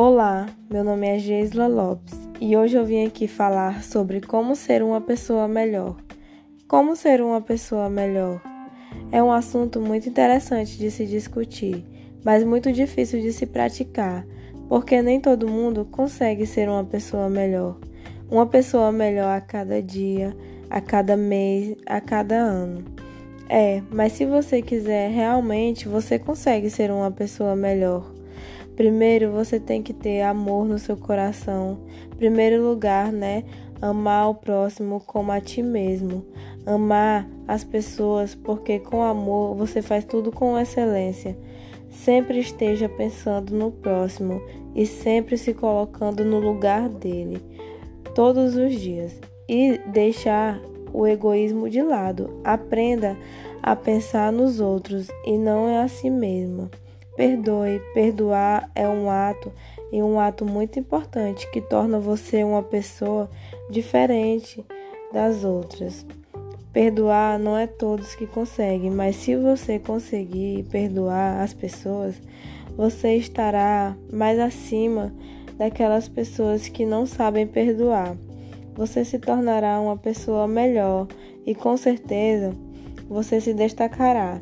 Olá, meu nome é Geisla Lopes e hoje eu vim aqui falar sobre como ser uma pessoa melhor. Como ser uma pessoa melhor? É um assunto muito interessante de se discutir, mas muito difícil de se praticar, porque nem todo mundo consegue ser uma pessoa melhor. Uma pessoa melhor a cada dia, a cada mês, a cada ano. É, mas se você quiser realmente, você consegue ser uma pessoa melhor. Primeiro, você tem que ter amor no seu coração. Primeiro lugar, né? Amar o próximo como a ti mesmo. Amar as pessoas, porque com amor você faz tudo com excelência. Sempre esteja pensando no próximo e sempre se colocando no lugar dele, todos os dias. E deixar o egoísmo de lado. Aprenda a pensar nos outros e não é a si mesma. Perdoe. Perdoar é um ato e um ato muito importante que torna você uma pessoa diferente das outras. Perdoar não é todos que conseguem, mas se você conseguir perdoar as pessoas, você estará mais acima daquelas pessoas que não sabem perdoar. Você se tornará uma pessoa melhor e com certeza você se destacará.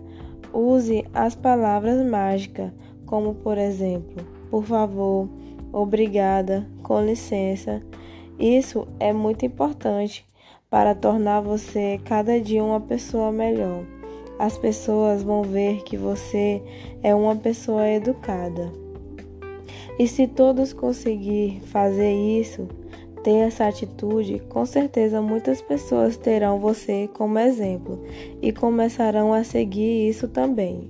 Use as palavras mágicas, como por exemplo, por favor, obrigada, com licença. Isso é muito importante para tornar você cada dia uma pessoa melhor. As pessoas vão ver que você é uma pessoa educada. E se todos conseguir fazer isso, ter essa atitude, com certeza muitas pessoas terão você como exemplo e começarão a seguir isso também.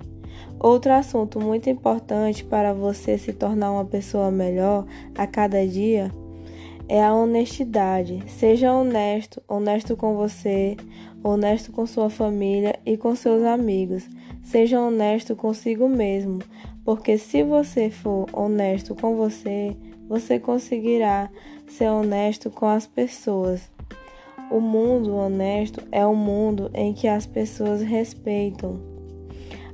Outro assunto muito importante para você se tornar uma pessoa melhor a cada dia é a honestidade. Seja honesto, honesto com você, honesto com sua família e com seus amigos. Seja honesto consigo mesmo, porque se você for honesto com você, você conseguirá ser honesto com as pessoas. O mundo honesto é um mundo em que as pessoas respeitam.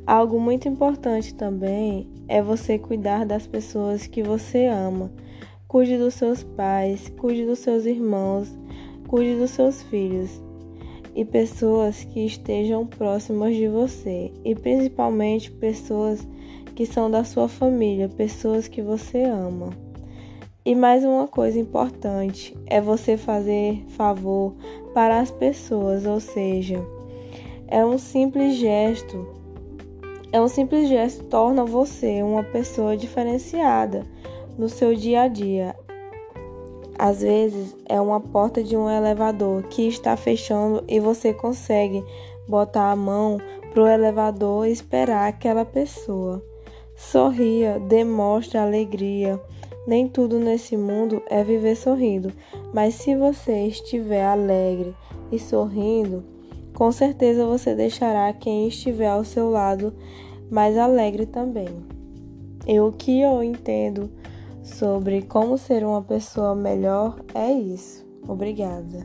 Algo muito importante também é você cuidar das pessoas que você ama. Cuide dos seus pais, cuide dos seus irmãos, cuide dos seus filhos e pessoas que estejam próximas de você, e principalmente pessoas que são da sua família, pessoas que você ama. E mais uma coisa importante é você fazer favor para as pessoas, ou seja, é um simples gesto. É um simples gesto torna você uma pessoa diferenciada no seu dia a dia. Às vezes é uma porta de um elevador que está fechando e você consegue botar a mão pro elevador e esperar aquela pessoa. Sorria, demonstre alegria. Nem tudo nesse mundo é viver sorrindo, mas se você estiver alegre e sorrindo, com certeza você deixará quem estiver ao seu lado mais alegre também. E o que eu entendo sobre como ser uma pessoa melhor é isso. Obrigada.